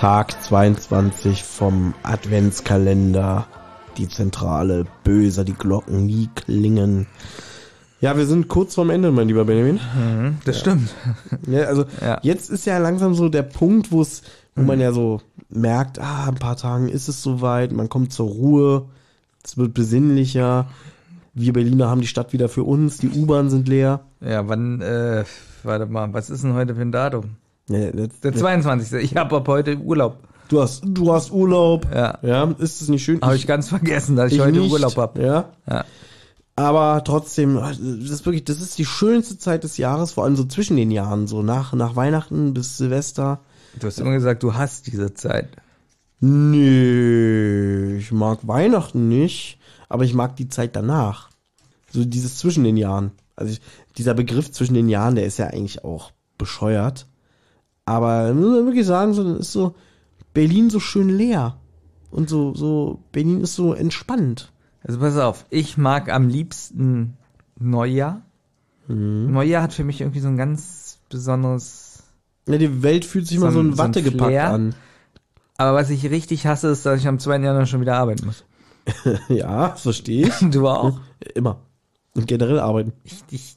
Tag 22 vom Adventskalender. Die Zentrale, böser die Glocken nie klingen. Ja, wir sind kurz vorm Ende, mein lieber Benjamin. Mhm, das ja. stimmt. Ja, also ja. jetzt ist ja langsam so der Punkt, wo es, wo mhm. man ja so merkt, ah, ein paar Tagen ist es soweit, man kommt zur Ruhe, es wird besinnlicher. Wir Berliner haben die Stadt wieder für uns, die U-Bahn sind leer. Ja, wann, äh, warte mal, was ist denn heute für ein Datum? Ja, das, der 22. Ich habe ab heute Urlaub. Du hast, du hast Urlaub. Ja. Ja, ist es nicht schön? Habe ich ganz vergessen, dass ich, ich heute nicht. Urlaub habe. Ja. ja. Aber trotzdem, das ist wirklich, das ist die schönste Zeit des Jahres, vor allem so zwischen den Jahren, so nach, nach Weihnachten bis Silvester. Du hast immer gesagt, du hast diese Zeit. Nee, ich mag Weihnachten nicht, aber ich mag die Zeit danach. So dieses zwischen den Jahren. Also ich, dieser Begriff zwischen den Jahren, der ist ja eigentlich auch bescheuert. Aber muss man wirklich sagen, so, dann ist so Berlin so schön leer. Und so, so, Berlin ist so entspannt. Also pass auf, ich mag am liebsten Neujahr. Mhm. Neujahr hat für mich irgendwie so ein ganz besonderes. Ja, die Welt fühlt sich so mal so ein Watte so gepackt an. Aber was ich richtig hasse, ist, dass ich am 2. Januar schon wieder arbeiten muss. ja, verstehe ich. Du auch? Immer. Und generell arbeiten. Ich, ich,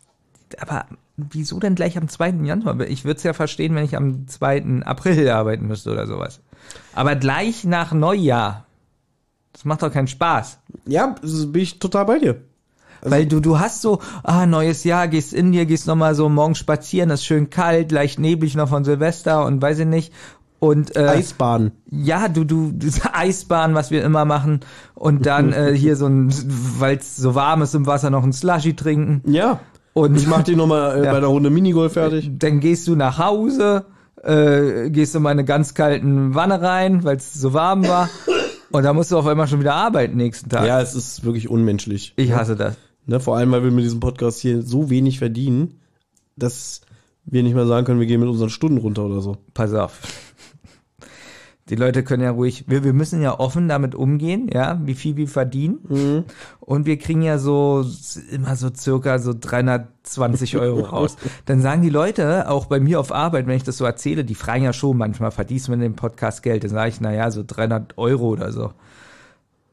aber wieso denn gleich am 2. Januar? Ich würde es ja verstehen, wenn ich am 2. April arbeiten müsste oder sowas. Aber gleich nach Neujahr. Das macht doch keinen Spaß. Ja, bin ich total bei dir. Also Weil du, du hast so, ah, neues Jahr, gehst in dir, gehst nochmal so morgen spazieren, ist schön kalt, leicht neblig noch von Silvester und weiß ich nicht. Und, äh, Eisbahn. Ja, du, du, Eisbahn, was wir immer machen. Und dann äh, hier so ein, weil es so warm ist im Wasser, noch ein Slushy trinken. Ja. Und ich mach dich nochmal äh, ja. bei der Runde Minigolf fertig. Dann gehst du nach Hause, äh, gehst in eine ganz kalten Wanne rein, weil es so warm war. Und da musst du auf einmal schon wieder arbeiten nächsten Tag. Ja, es ist wirklich unmenschlich. Ich hasse das. Ne, vor allem, weil wir mit diesem Podcast hier so wenig verdienen, dass wir nicht mehr sagen können, wir gehen mit unseren Stunden runter oder so. Pass auf. Die Leute können ja ruhig, wir, wir müssen ja offen damit umgehen, ja, wie viel wir verdienen. Mhm. Und wir kriegen ja so immer so circa so 320 Euro raus. Dann sagen die Leute, auch bei mir auf Arbeit, wenn ich das so erzähle, die fragen ja schon manchmal, verdienst du mit dem Podcast Geld? Dann sage ich, na ja, so 300 Euro oder so.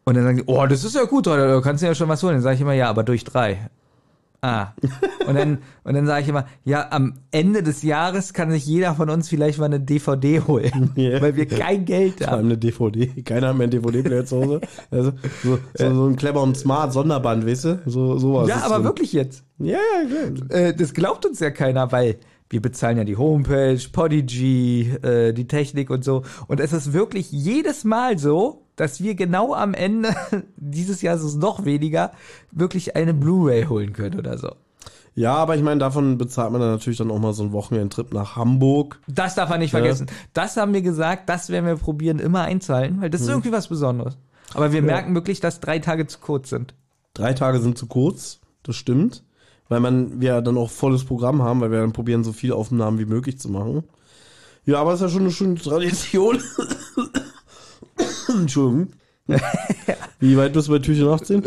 Und dann sagen die, oh, das ist ja gut, da kannst du ja schon was holen. Dann sage ich immer, ja, aber durch drei. Ah. Und dann, und dann sage ich immer, ja, am Ende des Jahres kann sich jeder von uns vielleicht mal eine DVD holen, yeah. weil wir kein Geld haben. Vor allem eine DVD. Keiner hat mehr einen DVD-Player zu Hause. Also, so, so, so ein clever und smart Sonderband, weißt du? So, sowas. Ja, aber drin. wirklich jetzt. Ja, ja. Äh, das glaubt uns ja keiner, weil wir bezahlen ja die Homepage, Podigy, äh, die Technik und so. Und es ist wirklich jedes Mal so, dass wir genau am Ende, dieses Jahr ist es noch weniger, wirklich eine Blu-ray holen können oder so. Ja, aber ich meine, davon bezahlt man dann natürlich dann auch mal so einen Wochenendtrip nach Hamburg. Das darf man nicht ja. vergessen. Das haben wir gesagt, das werden wir probieren, immer einzahlen, weil das ist hm. irgendwie was Besonderes. Aber wir ja. merken wirklich, dass drei Tage zu kurz sind. Drei Tage sind zu kurz, das stimmt. Weil man, wir dann auch volles Programm haben, weil wir dann probieren, so viele Aufnahmen wie möglich zu machen. Ja, aber es ist ja schon eine schöne Tradition. Entschuldigung. Wie weit bist du bei Türchen 18?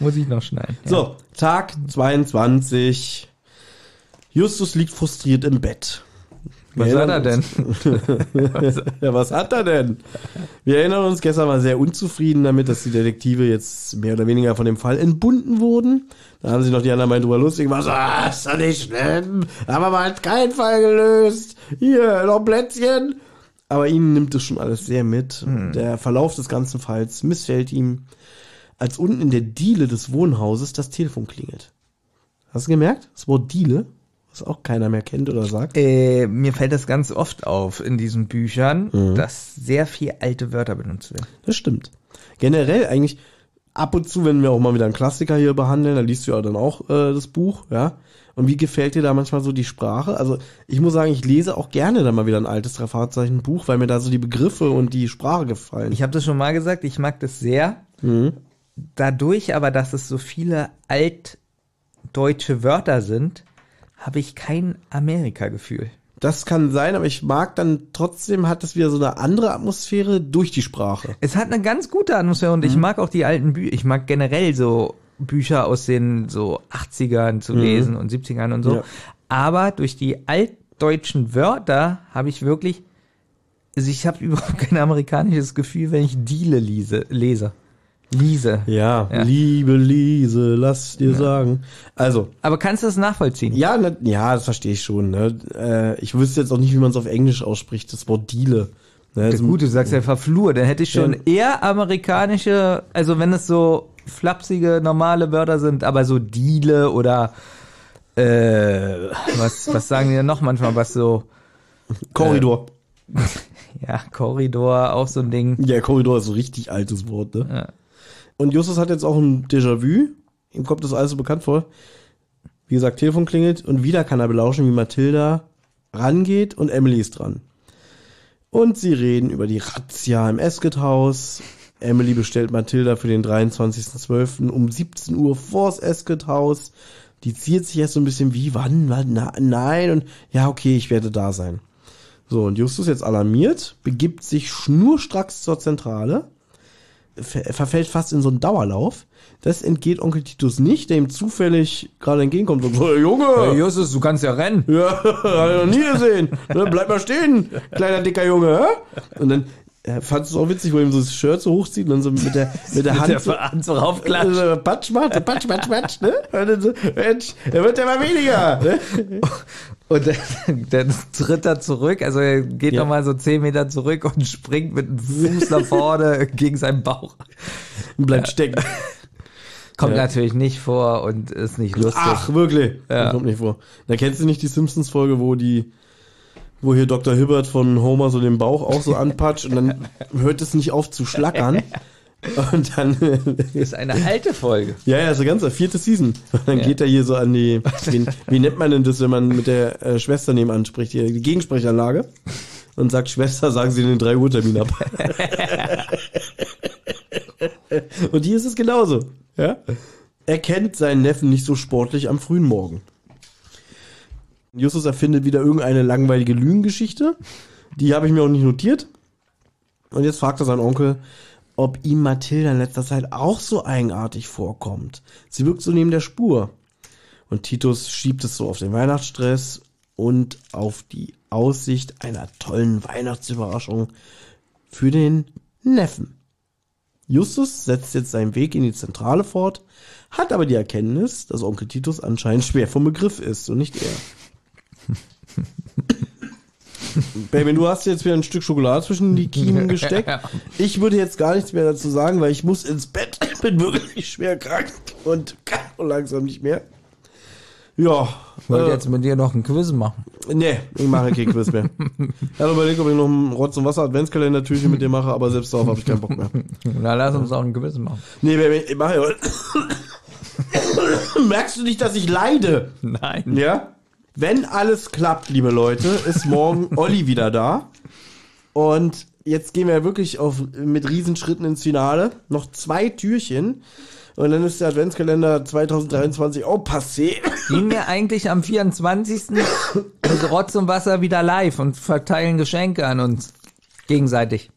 Muss ich noch schneiden. Ja. So, Tag 22. Justus liegt frustriert im Bett. Was hat er denn? ja, was hat er denn? Wir erinnern uns, gestern war sehr unzufrieden damit, dass die Detektive jetzt mehr oder weniger von dem Fall entbunden wurden. Da haben sich noch die anderen mal drüber lustig gemacht. Ah, ist doch nicht schlimm. Aber man hat keinen Fall gelöst. Hier, noch Plätzchen. Aber ihn nimmt es schon alles sehr mit. Hm. Der Verlauf des ganzen Falls missfällt ihm, als unten in der Diele des Wohnhauses das Telefon klingelt. Hast du gemerkt? Das Wort Diele, was auch keiner mehr kennt oder sagt. Äh, mir fällt das ganz oft auf in diesen Büchern, mhm. dass sehr viel alte Wörter benutzt werden. Das stimmt. Generell eigentlich ab und zu, wenn wir auch mal wieder einen Klassiker hier behandeln, dann liest du ja dann auch äh, das Buch, ja. Und wie gefällt dir da manchmal so die Sprache? Also ich muss sagen, ich lese auch gerne dann mal wieder ein altes Drei-Fahrzeichen-Buch, weil mir da so die Begriffe und die Sprache gefallen. Ich habe das schon mal gesagt, ich mag das sehr. Mhm. Dadurch aber, dass es so viele altdeutsche Wörter sind, habe ich kein Amerika-Gefühl. Das kann sein, aber ich mag dann trotzdem hat es wieder so eine andere Atmosphäre durch die Sprache. Es hat eine ganz gute Atmosphäre und mhm. ich mag auch die alten Bücher. Ich mag generell so Bücher aus den so 80ern zu mhm. lesen und 70ern und so. Ja. Aber durch die alt, deutschen Wörter habe ich wirklich, also ich habe überhaupt kein amerikanisches Gefühl, wenn ich Diele lese. lese. Liese. Ja, Ja. liebe Liese, lass dir sagen. Also, Aber kannst du das nachvollziehen? ja, na, ja, das verstehe ich schon. Ne? Äh, ich wüsste jetzt auch nicht, wie man es auf Englisch ausspricht, das Wort Diele. Ne? Das ist gut, du sagst ja verflur, dann hätte ich schon eher amerikanische, also wenn es so flapsige, normale Wörter sind, aber so Diele oder äh, was, was sagen die denn noch manchmal, was so, Korridor. ja, Korridor, auch so ein Ding. Ja, Korridor ist so ein richtig altes Wort, ne? Ja. Und Justus hat jetzt auch ein Déjà-vu. Ihm kommt das alles so bekannt vor. Wie gesagt, Telefon klingelt und wieder kann er belauschen, wie Mathilda rangeht und Emily ist dran. Und sie reden über die Razzia im Esket-Haus. Emily bestellt Mathilda für den 23.12. um 17 Uhr vors Esket-Haus. Die ziert sich erst so ein bisschen wie, wann, wann, na, nein und ja, okay, ich werde da sein. So, und Justus jetzt alarmiert, begibt sich schnurstracks zur Zentrale ver verfällt fast in so einen Dauerlauf. Das entgeht Onkel Titus nicht, der ihm zufällig gerade entgegenkommt und so, "Hey, Junge, Hey, Justus, du kannst ja rennen. ja, hab ich noch nie gesehen. Ne, bleib mal stehen, kleiner dicker Junge. hä? Und dann äh, fand es auch witzig, wo er ihm so das Shirt so hochzieht und dann so mit der, mit der Hand so, Hand so raufklatscht. äh, Patsch macht, so Patsch, Patsch, Patsch, ne? Und dann so, Mensch, er wird ja mal weniger. Ne? Und dann, dann tritt er zurück, also er geht Ja. nochmal so 10 Meter zurück und springt mit dem Fuß nach vorne gegen seinen Bauch. Und bleibt stecken. Kommt Ja. natürlich nicht vor und ist nicht lustig. Ach, wirklich? Ja. Kommt nicht vor. Da kennst du nicht die Simpsons-Folge, wo die, wo hier Dr. Hibbert von Homer so den Bauch auch so anpatscht und dann hört es nicht auf zu schlackern. Und dann, ist eine alte Folge. ja, ja, so ganz, vierte Season. Und dann Ja. geht er hier so an die, wie, wie nennt man denn das, wenn man mit der äh, Schwester nebenan spricht, hier, die Gegensprechanlage. Und sagt, Schwester, sagen Sie den 3 Uhr Termin ab. und hier ist es genauso. Ja? Er kennt seinen Neffen nicht so sportlich am frühen Morgen. Justus erfindet wieder irgendeine langweilige Lügengeschichte. Die habe ich mir auch nicht notiert. Und jetzt fragt er seinen Onkel, ob ihm Mathilda in letzter Zeit auch so eigenartig vorkommt. Sie wirkt so neben der Spur. Und Titus schiebt es so auf den Weihnachtsstress und auf die Aussicht einer tollen Weihnachtsüberraschung für den Neffen. Justus setzt jetzt seinen Weg in die Zentrale fort, hat aber die Erkenntnis, dass Onkel Titus anscheinend schwer vom Begriff ist und nicht er. Baby, du hast jetzt wieder ein Stück Schokolade zwischen die Kiemen gesteckt. Ich würde jetzt gar nichts mehr dazu sagen, weil ich muss ins Bett. Ich bin wirklich schwer krank und kann langsam nicht mehr. Ja, Ich wollte äh, jetzt mit dir noch ein Quiz machen. nee, ich mache kein Quiz mehr. Ich habe überlegt, ob ich noch ein Rotz- und Wasser-Adventskalender-Türchen mit dir mache, aber selbst darauf habe ich keinen Bock mehr. Na, lass uns auch ein Quiz machen. Nee, Baby, ich mache ja. Merkst du nicht, dass ich leide? Nein. Ja? Wenn alles klappt, liebe Leute, ist morgen Olli wieder da. Und jetzt gehen wir wirklich auf, mit Riesenschritten ins Finale. Noch zwei Türchen. Und dann ist der Adventskalender 2023 auch passé. Gehen wir eigentlich am 24. mit Rotz und Wasser wieder live und verteilen Geschenke an uns. Gegenseitig.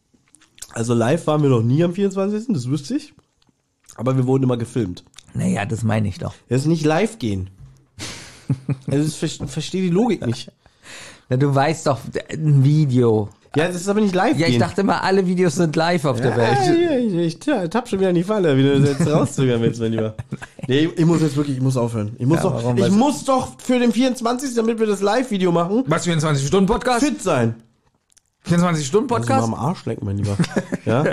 Also live waren wir noch nie am 24., das wüsste ich. Aber wir wurden immer gefilmt. Naja, das meine ich doch. Das ist nicht live gehen. Also ich ver- verstehe die Logik nicht. Na, du weißt doch, ein Video. Ja, das ist aber nicht live Ja, ich gehen. dachte immer, alle Videos sind live auf der Ja, Welt. ja, ich, ich, ta- tapp schon wieder in die Falle, wie du das jetzt rauszögern willst, mein Lieber. Nee, ich muss jetzt wirklich, ich muss aufhören. Ich muss Ja, doch, ich muss doch für den 24. damit wir das Live-Video machen, Was, 24-Stunden-Podcast? fit sein. 24-Stunden-Podcast? Also mal am Arsch lecken, mein Lieber. Ja?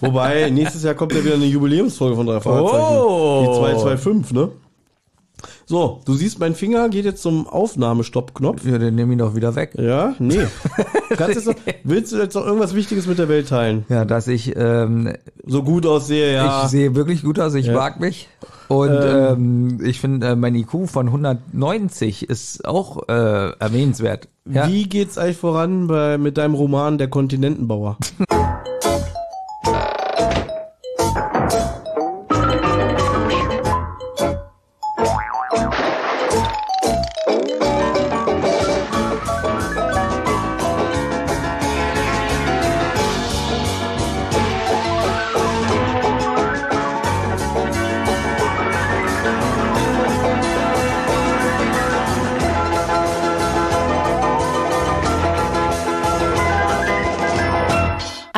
Wobei, nächstes Jahr kommt ja wieder eine Jubiläumsfolge von drei Fahrzeichen. Oh. Die 225, ne? So, du siehst, mein Finger geht jetzt zum Aufnahmestopp-Knopf. ja, den nehme ich doch wieder weg. Ja, nee. Kannst jetzt noch, willst du jetzt noch irgendwas Wichtiges mit der Welt teilen? Ja, dass ich, ähm, So gut aussehe, ja. ich sehe wirklich gut aus, ich Ja. mag mich. Und ähm, ich finde, äh, mein IQ von 190 ist auch äh, erwähnenswert. Ja. Wie geht's eigentlich voran bei, mit deinem Roman Der Kontinentenbauer?